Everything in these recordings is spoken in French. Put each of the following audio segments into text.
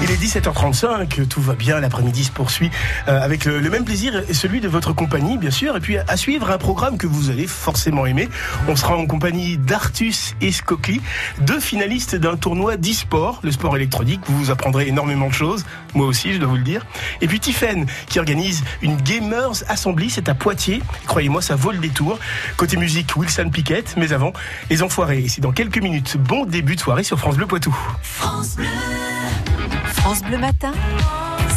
Il est 17h35, tout va bien, l'après-midi se poursuit euh, avec le, même plaisir et celui de votre compagnie, bien sûr. Et puis à suivre un programme que vous allez forcément aimer. On sera en compagnie d'Artus et Scocli, deux finalistes d'un tournoi d'e-sport, le sport électronique. Vous vous apprendrez énormément de choses, moi aussi, je dois vous le dire. Et puis Tiffen, qui organise une Gamers Assembly, c'est à Poitiers. Croyez-moi, ça vaut le détour. Côté musique, Wilson Piquette, mais avant, les enfoirés. Et c'est dans quelques minutes. Bon début de soirée sur France Bleu Poitou. France Bleu. France Bleu Matin,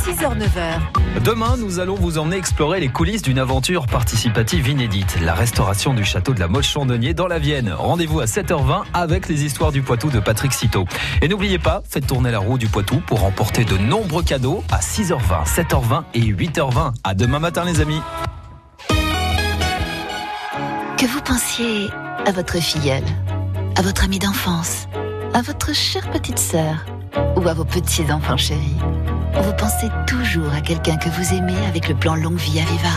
6h-9h. Demain, nous allons vous emmener explorer les coulisses d'une aventure participative inédite, la restauration du château de la Motte Chandonnier dans la Vienne. Rendez-vous à 7h20 avec les histoires du Poitou de Patrick Citeau. Et n'oubliez pas, faites tourner la roue du Poitou pour remporter de nombreux cadeaux à 6h20, 7h20 et 8h20. À demain matin les amis. Que vous pensiez à votre filleule, à votre amie d'enfance, à votre chère petite sœur? Ou à vos petits-enfants chéris. Vous pensez toujours à quelqu'un que vous aimez avec le plan Longue Vie Aviva.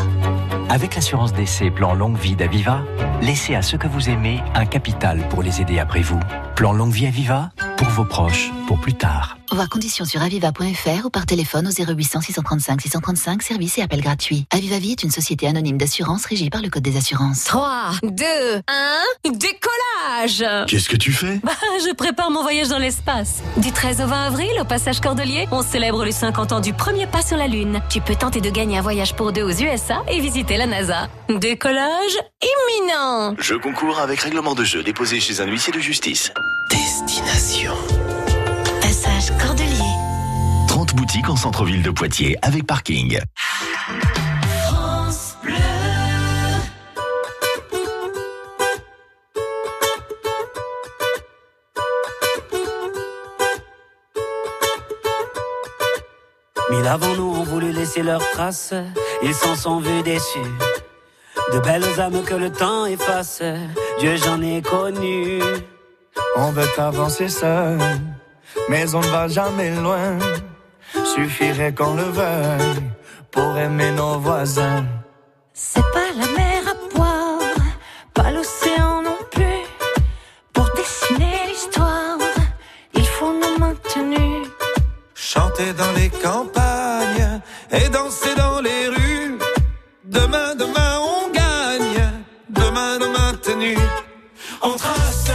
Avec l'assurance d'essai Plan Longue Vie d'Aviva, laissez à ceux que vous aimez un capital pour les aider après vous. Plan Longue Vie Aviva, pour vos proches, pour plus tard. Voir conditions sur aviva.fr ou par téléphone au 0800 635 635, service et appel gratuit. Aviva Vie est une société anonyme d'assurance régie par le Code des assurances. 3, 2, 1, décollage Qu'est-ce que tu fais? Bah, je prépare mon voyage dans l'espace. Du 13 au 20 avril, au passage Cordelier, on célèbre les 50 ans du premier pas sur la Lune. Tu peux tenter de gagner un voyage pour deux aux USA et visiter la NASA. Décollage imminent Je concours avec règlement de jeu déposé chez un huissier de justice. Destination. Passage Cordelier. 30 boutiques en centre-ville de Poitiers avec parking. Mille avant nous ont voulu laisser leurs traces, ils s'en sont vus déçus. De belles âmes que le temps efface, Dieu j'en ai connu. On veut avancer seul, mais on ne va jamais loin. Suffirait qu'on le veuille pour aimer nos voisins. C'est pas la mer à boire, pas l'océan non plus. Pour dessiner l'histoire, il faut nos maintenus. Chanter dans les campagnes et danser dans les rues. Demain, demain, on gagne. Demain, demain, tenu. On. Trace,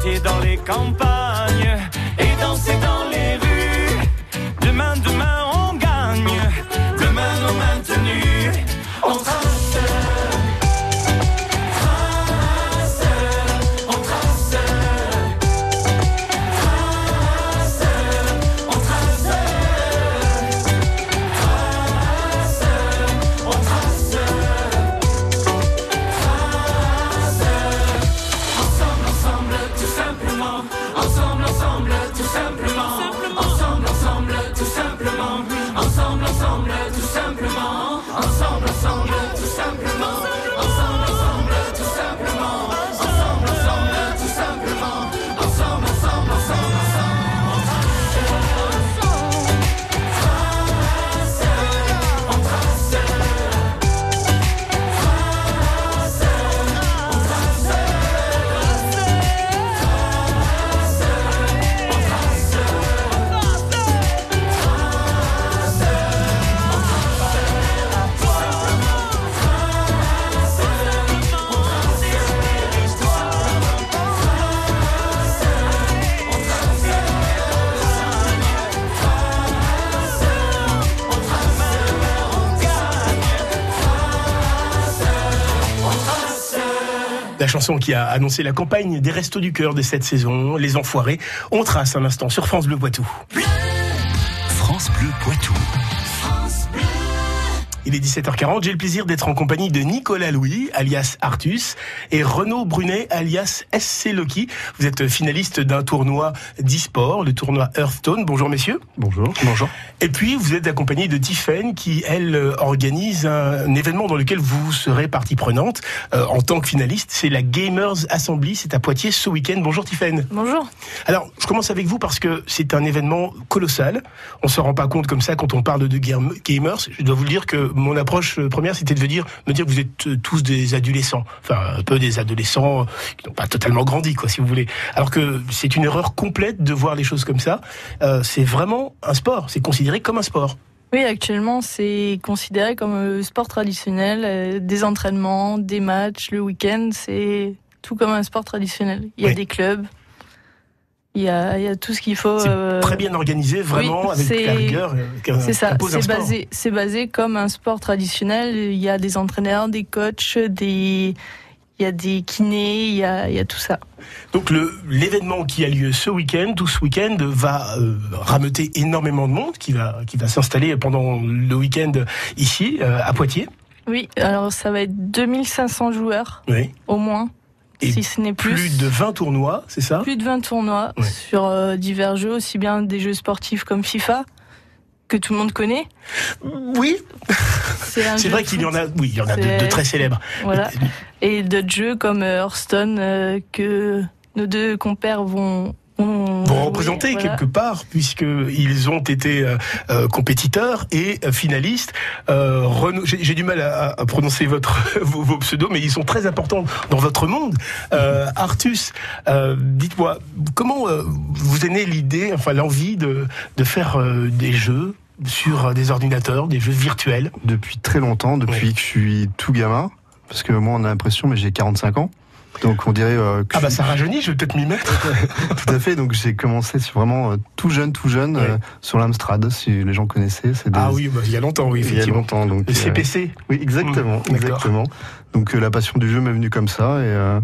Chanter dans les campagnes chanson qui a annoncé la campagne des Restos du Cœur de cette saison, Les Enfoirés. On trace un instant sur France Bleu Poitou. Il est 17h40, j'ai le plaisir d'être en compagnie de Nicolas Louis, alias Artus, et Renaud Brunet, alias SC Loki. Vous êtes finaliste d'un tournoi d'e-sport, le tournoi Hearthstone. Bonjour messieurs. Bonjour. Bonjour. Et puis vous êtes accompagné de Tiffen qui, elle, euh, organise un événement dans lequel vous serez partie prenante euh, en tant que finaliste. C'est la Gamers Assembly, c'est à Poitiers ce week-end. Bonjour Tiffen. Bonjour. Alors, je commence avec vous parce que c'est un événement colossal. On se rend pas compte comme ça quand on parle de game- gamers. Je dois vous le dire que mon approche euh, première, c'était de dire, me dire que vous êtes euh, tous des adolescents. Enfin, un peu des adolescents euh, qui n'ont pas totalement grandi, quoi, si vous voulez. Alors que c'est une erreur complète de voir les choses comme ça. Euh, c'est vraiment un sport. C'est considéré comme un sport. Oui, actuellement, c'est considéré comme un sport traditionnel, des entraînements, des matchs, le week-end, c'est tout comme un sport traditionnel. Il y a Oui. des clubs, il y a, il y a tout ce qu'il faut. Euh, très bien organisé, vraiment, oui, avec la rigueur euh, C'est ça, c'est sport. basé, comme un sport traditionnel. Il y a des entraîneurs, des coachs, des, il y a des kinés, il y a, il y a tout ça. Donc le l'événement qui a lieu ce week-end, tout ce week-end, va euh, rameuter énormément de monde qui va qui va s'installer pendant le week-end ici euh, à Poitiers. Oui, alors ça va être 2500 joueurs Oui. au moins, Et si ce n'est plus. Plus de 20 tournois, c'est ça? Plus de 20 tournois Ouais. sur euh, divers jeux, aussi bien des jeux sportifs comme FIFA, que tout le monde connaît. Oui, C'est vrai qu'il y en a. Oui, il y en a de très célèbres. Voilà. Et d'autres jeux comme euh, Hearthstone euh, que nos deux compères vont. Jouer, représenter voilà. quelque part puisque ils ont été euh, euh, compétiteurs et euh, finalistes. Euh, Renaud- j'ai j'ai du mal à, à prononcer votre vos, vos pseudos, mais ils sont très importants dans votre monde. Euh, Artus, euh, dites-moi comment euh, vous est née l'idée, enfin l'envie de de faire euh, des jeux sur euh, des ordinateurs, des jeux virtuels? Depuis très longtemps, depuis Ouais. que je suis tout gamin, parce que moi on a l'impression, mais j'ai 45 ans. Donc on dirait euh, que Ah bah ça rajeunit, je vais peut-être m'y mettre. tout à fait. Donc j'ai commencé sur vraiment euh, tout jeune, tout jeune Ouais. euh, sur l'Amstrad, si les gens connaissaient. C'est des- Ah oui, bah, il y a longtemps, oui, il y a effectivement. longtemps. Donc Le euh, CPC. oui, exactement, Mmh, exactement. Donc euh, la passion du jeu m'est venue comme ça et euh,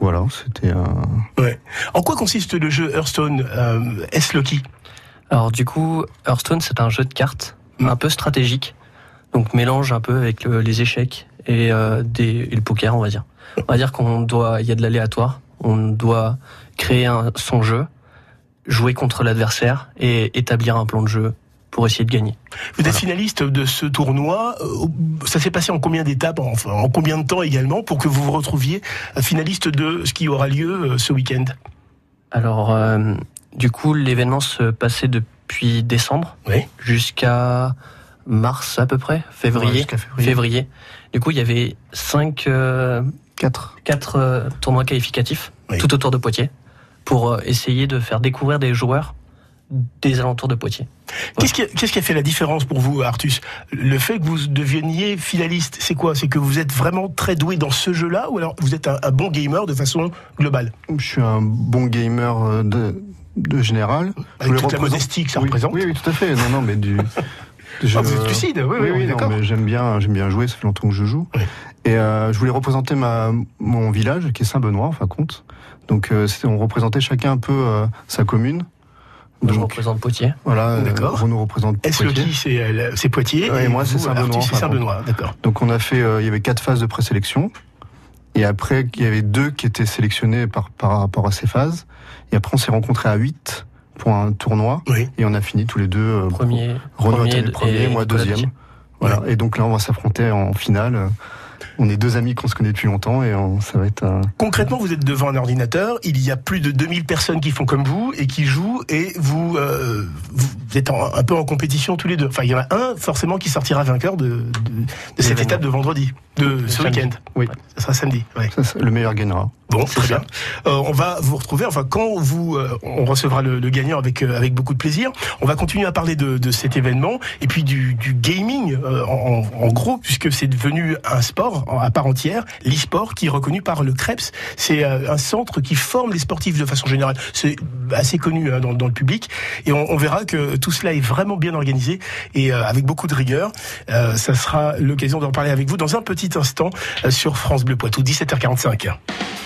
voilà, c'était un. Ouais. En quoi consiste le jeu Hearthstone euh, S-Loki Alors du coup, Hearthstone, c'est un jeu de cartes Mm. un peu stratégique, donc mélange un peu avec le- les échecs et, euh, des, et le poker, on va dire. On va dire qu'on doit, il y a de l'aléatoire, on doit créer un, son jeu, jouer contre l'adversaire et établir un plan de jeu pour essayer de gagner. Vous êtes finaliste de ce tournoi. euh, Ça s'est passé en combien d'étapes, enfin en combien de temps également, pour que vous vous retrouviez finaliste de ce qui aura lieu euh, ce week-end? Alors, euh, du coup, l'événement se passait depuis décembre Oui. jusqu'à mars à peu près, février. Du coup, il y avait cinq, euh, Quatre. quatre euh, tournois qualificatifs Oui. tout autour de Poitiers pour euh, essayer de faire découvrir des joueurs des alentours de Poitiers. Qu'est-ce qui, a- qu'est-ce qui a fait la différence pour vous, Artus? Le fait que vous deveniez finaliste, c'est quoi? C'est que vous êtes vraiment très doué dans ce jeu-là, ou alors vous êtes un, un bon gamer de façon globale? Je suis un bon gamer euh, de, de général. Je Avec toute la modestie que ça oui, représente Oui, oui, tout à fait. Non, non, mais du. je- Ah, vous êtes lucide, oui, oui, d'accord. mais j'aime bien, j'aime bien jouer. Ça fait longtemps que je joue. Oui. Et euh, je voulais représenter ma mon village, qui est Saint-Benoît, en fin de compte. Donc, euh, on représentait chacun un peu euh, sa commune. Moi, je Donc, représente Poitiers. voilà, euh, D'accord. on nous représente Poitiers. C'est euh, c'est Poitiers. Ouais, et moi, c'est Saint-Benoît, c'est Saint-Benoît, d'accord. Donc, on a fait, euh, il y avait quatre phases de présélection. Et après, il y avait deux qui étaient sélectionnés par, par rapport à ces phases. Et après, on s'est rencontrés à 8 pour un tournoi. Oui. Et on a fini tous les deux. euh, Premier, Renaud a premier terminé premier, et moi Nicolas deuxième. Voilà. Et donc là, on va s'affronter en finale. On est deux amis qu'on se connaît depuis longtemps et on- ça va être un... Concrètement, vous êtes devant un ordinateur, il y a plus de 2000 personnes qui font comme vous et qui jouent et vous, euh, vous êtes en- un peu en compétition tous les deux. Enfin, il y en a un forcément qui sortira vainqueur de, de, de cette étape de vendredi, de ce week-end. Oui. Ça sera samedi. ouais. Ça, c'est- le meilleur gagnera. Bon, très bien. Euh, on va vous retrouver. Enfin, quand vous, euh, on recevra le, le gagnant avec euh, avec beaucoup de plaisir. On va continuer à parler de, de cet événement et puis du, du gaming euh, en, en gros, puisque c'est devenu un sport à part entière, l'e-sport qui est reconnu par le CREPS. C'est euh, un centre qui forme les sportifs de façon générale. C'est assez connu hein, dans, dans, le public et on, on, verra que tout cela est vraiment bien organisé et euh, avec beaucoup de rigueur. Euh, ça sera l'occasion d'en parler avec vous dans un petit instant euh, sur France Bleu Poitou, 17h45.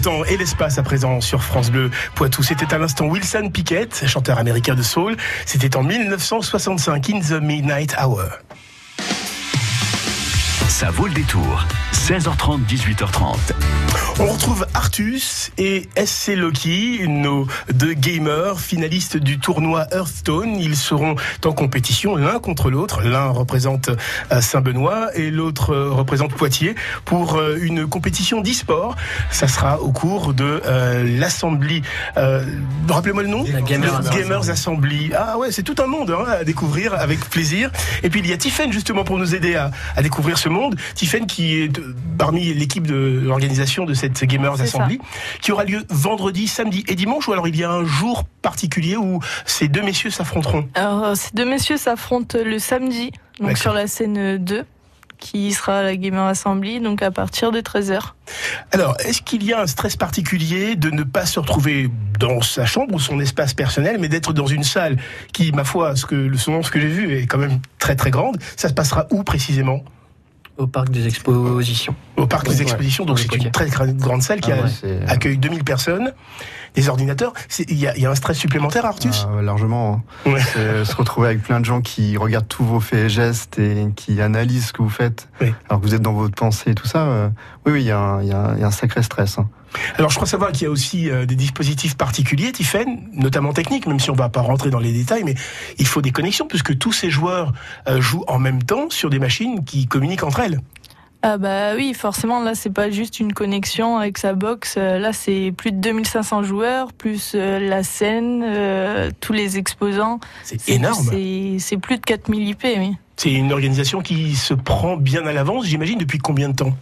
Temps et l'espace à présent sur France Bleu Poitou. C'était à l'instant Wilson Pickett, chanteur américain de soul. C'était en 1965, In the Midnight Hour. Ça vaut le détour. 16h30, 18h30. On retrouve Artus et SC Loki, nos deux gamers finalistes du tournoi Hearthstone. Ils seront en compétition l'un contre l'autre. L'un représente euh, Saint-Benoît et l'autre euh, représente Poitiers pour euh, une compétition d'e-sport. Ça sera au cours de euh, l'Assemblée. Euh, Rappelez-moi le nom La Gamers, Gamers Assembly. Ah ouais, c'est tout un monde hein, à découvrir avec plaisir. Et puis il y a Tiffen justement pour nous aider à, à découvrir ce monde. Tiffen qui est parmi l'équipe de l'organisation de cette Gamers Assembly, ça. qui aura lieu vendredi, samedi et dimanche, ou alors il y a un jour particulier où ces deux messieurs s'affronteront Alors ces deux messieurs s'affrontent le samedi, donc sur la scène 2 qui sera à la Gamer Assembly, donc à partir de 13h. Alors, est-ce qu'il y a un stress particulier de ne pas se retrouver dans sa chambre ou son espace personnel, mais d'être dans une salle qui, ma foi, ce que, selon ce que j'ai vu, est quand même très très grande? Ça se passera où précisément? Au parc des expositions. Au parc des expositions, donc c'est une très grande salle qui ah ouais, accueille 2000 personnes, des ordinateurs. Il y, y, a un stress supplémentaire, Artus? Ah, Largement. Hein. Ouais. se retrouver avec plein de gens qui regardent tous vos faits et gestes et qui analysent ce que vous faites, oui. alors que vous êtes dans votre pensée et tout ça. Euh, oui, oui, il y, y, y, a un sacré stress. Hein. Alors je crois savoir qu'il y a aussi euh, des dispositifs particuliers, Tiffen, notamment techniques, même si on ne va pas rentrer dans les détails, mais il faut des connexions puisque tous ces joueurs euh, jouent en même temps sur des machines qui communiquent entre elles. Ah bah oui, forcément, là, c'est pas juste une connexion avec sa box. Là, c'est plus de 2500 joueurs, plus euh, la scène, euh, tous les exposants. C'est énorme. C'est plus de 4000 IP, oui. C'est une organisation qui se prend bien à l'avance, j'imagine, depuis combien de temps?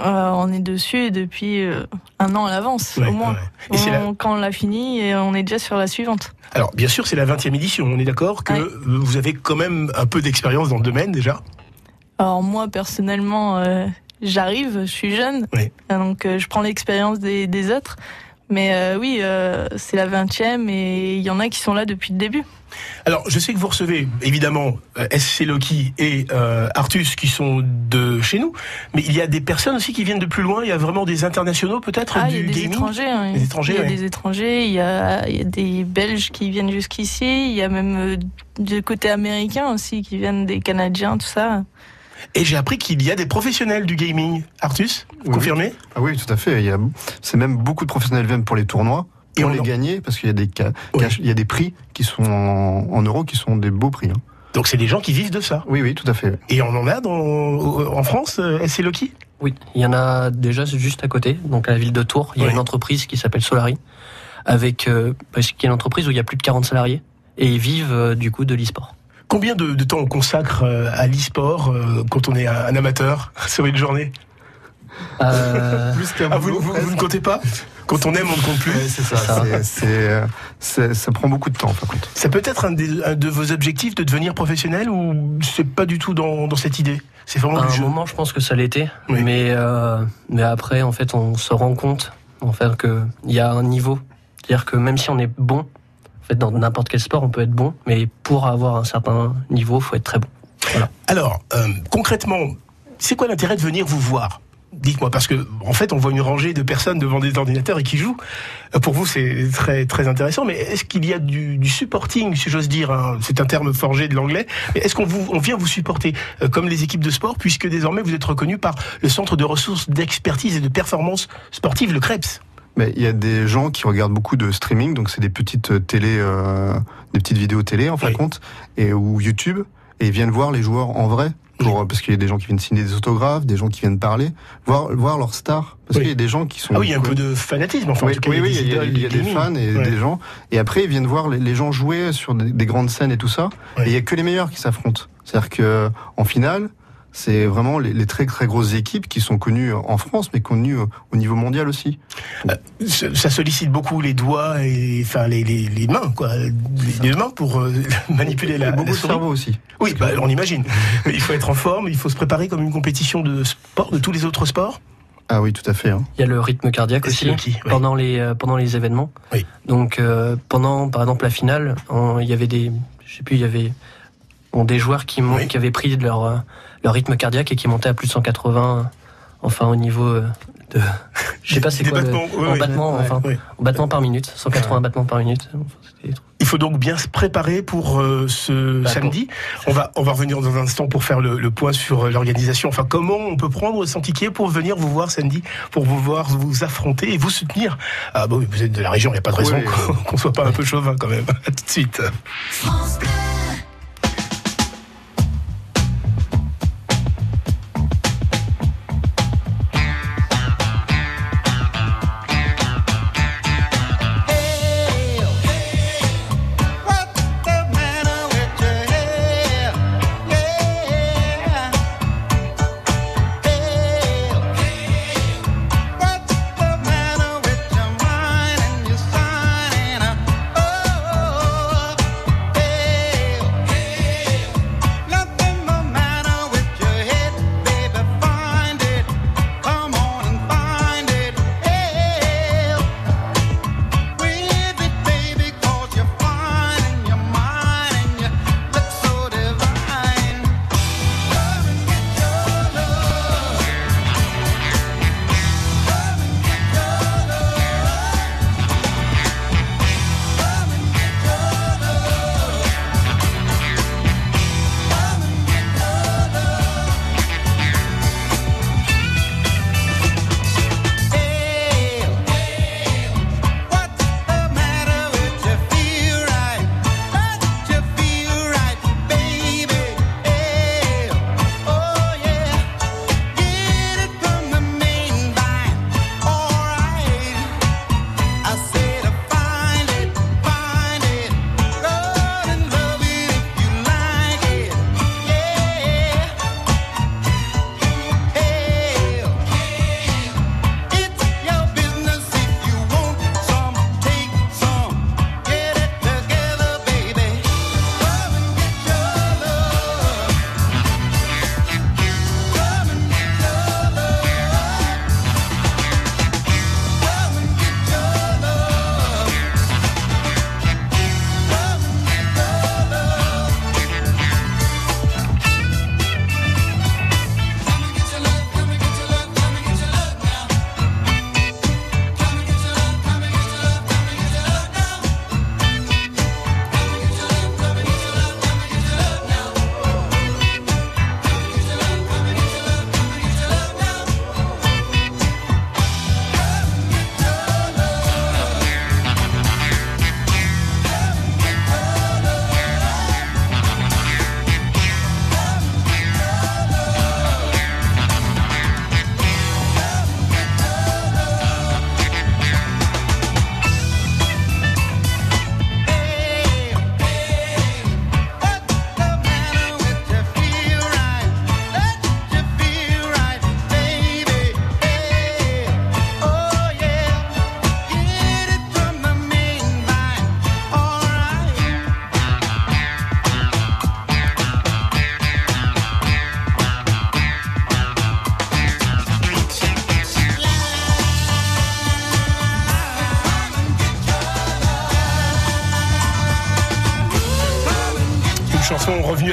Euh, on est dessus depuis euh, un an à l'avance, ouais, au moins. Ouais. On, la... Quand on l'a fini, et on est déjà sur la suivante. Alors, bien sûr, c'est la 20e édition. On est d'accord que ouais. vous avez quand même un peu d'expérience dans le domaine déjà Alors, moi, personnellement, euh, j'arrive, je suis jeune. Donc, je prends l'expérience des, des, autres. Mais euh, oui, euh, c'est la 20e et il y en a qui sont là depuis le début. Alors, je sais que vous recevez évidemment euh, SC Loki et euh, Artus qui sont de chez nous, mais il y a des personnes aussi qui viennent de plus loin. Il y a vraiment des internationaux peut-être Ah, du il y a des gaming. étrangers. hein. Des étrangers, il y a ouais. des étrangers, il y a, il y a des Belges qui viennent jusqu'ici, il y a même euh, du côté américain aussi qui viennent des Canadiens, tout ça. Et j'ai appris qu'il y a des professionnels du gaming. Artus, vous Oui, confirmez oui. Ah oui, tout à fait. Il y a, c'est même beaucoup de professionnels viennent pour les tournois, Et pour on les en- gagner, parce qu'il y a des ca- cash- il y a des prix qui sont en, en euros, qui sont des beaux prix. hein. Donc c'est des gens qui vivent de ça. Oui, oui, tout à fait. Et on en a dans, en France, euh, SC Loki Oui, il y en a déjà juste à côté, donc à la ville de Tours. Il y a Oui. une entreprise qui s'appelle Solari, avec euh, parce qu'il y a une entreprise où il y a plus de 40 salariés et ils vivent euh, du coup de l'e-sport. Combien de, de temps on consacre euh, à l'e-sport euh, quand on est un, un amateur sur une journée? Euh, Plus qu'un Ah, vous, ne comptez pas? Quand on aime, on ne compte plus? Ouais, c'est ça. ça. c'est- c'est, euh, c'est- ça prend beaucoup de temps, par contre. Ça peut être un, des- un de vos objectifs de devenir professionnel ou c'est pas du tout dans, dans cette idée? C'est vraiment à du un jeu. moment, je pense que ça l'était, Oui. mais euh, mais après, en fait, on se rend compte en fait que il y a un niveau, c'est-à-dire que même si on est bon, en fait, dans n'importe quel sport, on peut être bon, mais pour avoir un certain niveau, faut être très bon. Alors, euh, concrètement, c'est quoi l'intérêt de venir vous voir? Dites-moi, parce que en fait, on voit une rangée de personnes devant des ordinateurs et qui jouent. Euh, Pour vous, c'est très très intéressant. Mais est-ce qu'il y a du, supporting, si j'ose dire hein, C'est un terme forgé de l'anglais. Mais est-ce qu'on vient vous supporter euh, comme les équipes de sport, puisque désormais vous êtes reconnu par le Centre de ressources d'expertise et de performance sportive, le CREPS? Mais il y a des gens qui regardent beaucoup de streaming, donc c'est des petites euh, télé, euh, des petites vidéos télé en fin Oui. de compte, et ou YouTube, et ils viennent voir les joueurs en vrai, pour, euh, parce qu'il y a des gens qui viennent signer des autographes, des gens qui viennent parler, voir voir leurs stars, parce Oui. qu'il y a des gens qui sont Ah oui, il y a un peu de fanatisme. Enfin, en oui, tout cas, oui, il y a des il y a, fans et Ouais. des gens. Et après, ils viennent voir les, les gens jouer sur des, des grandes scènes et tout ça. Ouais. Et il y a que les meilleurs qui s'affrontent. C'est-à-dire que en finale, c'est vraiment les, les très très grosses équipes qui sont connues en France, mais connues au, au niveau mondial aussi. ça ça sollicite beaucoup les doigts et enfin les, les, les mains quoi les, les mains pour euh, manipuler la, et beaucoup la de souris. cerveau aussi. oui bah, on imagine il faut être en forme il faut se préparer comme une compétition de sport de tous les autres sports Ah oui, tout à fait. hein. Il y a le rythme cardiaque aussi oui. pendant les euh, pendant les événements. Oui. Donc euh, pendant par exemple la finale, on- il y avait des je sais plus il y avait bon, des joueurs qui Oui. qui avaient pris de leur euh, leur rythme cardiaque et qui montaient à plus de 180 euh, enfin au niveau euh, de je sais pas c'est Des quoi le- en Ouais, enfin oui. en battements par minute 180 battements par minute. Il faut donc bien se préparer pour euh, ce Bah, samedi. On va on va revenir dans un instant pour faire le, le point sur euh, l'organisation. Enfin comment on peut prendre son ticket pour venir vous voir samedi pour vous voir vous affronter et vous soutenir? Ah bah oui vous êtes de la région il n'y a pas de raison Oui, qu'on qu'on soit pas un peu chauvin quand même. À tout de suite. Oh,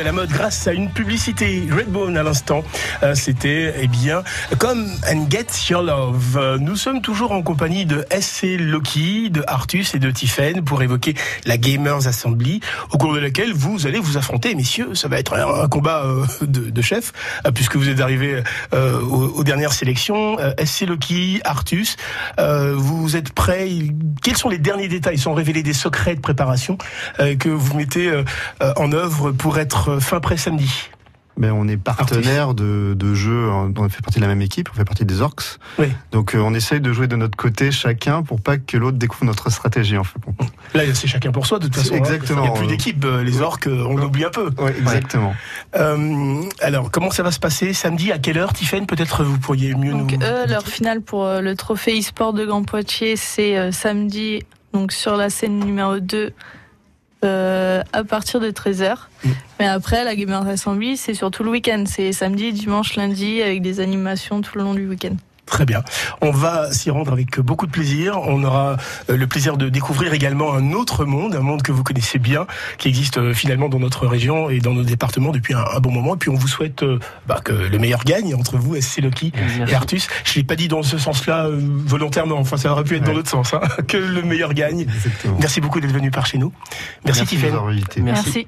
à la mode grâce à une publicité Redbone à l'instant. Euh, C'était, eh bien, Come and Get Your Love. Euh, Nous sommes toujours en compagnie de SC Loki, de Artus et de Tiffen pour évoquer la Gamers Assembly, au cours de laquelle vous allez vous affronter, messieurs. Ça va être un, combat euh, de, de chef, puisque vous êtes arrivés euh, aux, aux dernières sélections. SC Loki, Artus, euh, vous êtes prêts? Quels sont les derniers détails? Sont révélés des secrets de préparation euh, que vous mettez en œuvre pour être fin prêt samedi Mais on est partenaire de, de jeux, hein, on fait partie de la même équipe, on fait partie des orcs. Oui. Donc euh, on essaye de jouer de notre côté chacun pour pas que l'autre découvre notre stratégie en fait. Là, c'est chacun pour soi, de toute façon. hein. Exactement. Il n'y a plus d'équipe. euh, Les orques, euh, on l'oublie un peu. Ouais, exactement. Euh, alors, comment ça va se passer samedi? À quelle heure, Tiffaine Peut-être vous pourriez mieux Donc, nous. eux, leur finale pour euh, le trophée e-sport de Grand Poitiers, c'est euh, samedi, donc sur la scène numéro 2, euh, à partir de 13h. Mais après, la Gamers Assembly, c'est surtout le week-end. C'est samedi, dimanche, lundi, avec des animations tout le long du week-end. Très bien. On va s'y rendre avec beaucoup de plaisir. On aura euh, le plaisir de découvrir également un autre monde, un monde que vous connaissez bien, qui existe euh, finalement dans notre région et dans nos départements depuis un, bon moment. Et puis on vous souhaite euh, bah, que le meilleur gagne entre vous, SC Loki et Artus. Je l'ai pas dit dans ce sens-là euh, volontairement. Enfin, ça aurait pu être dans l'autre sens. hein. Que le meilleur gagne. Merci beaucoup d'être venu par chez nous. Merci, Merci invités. Merci.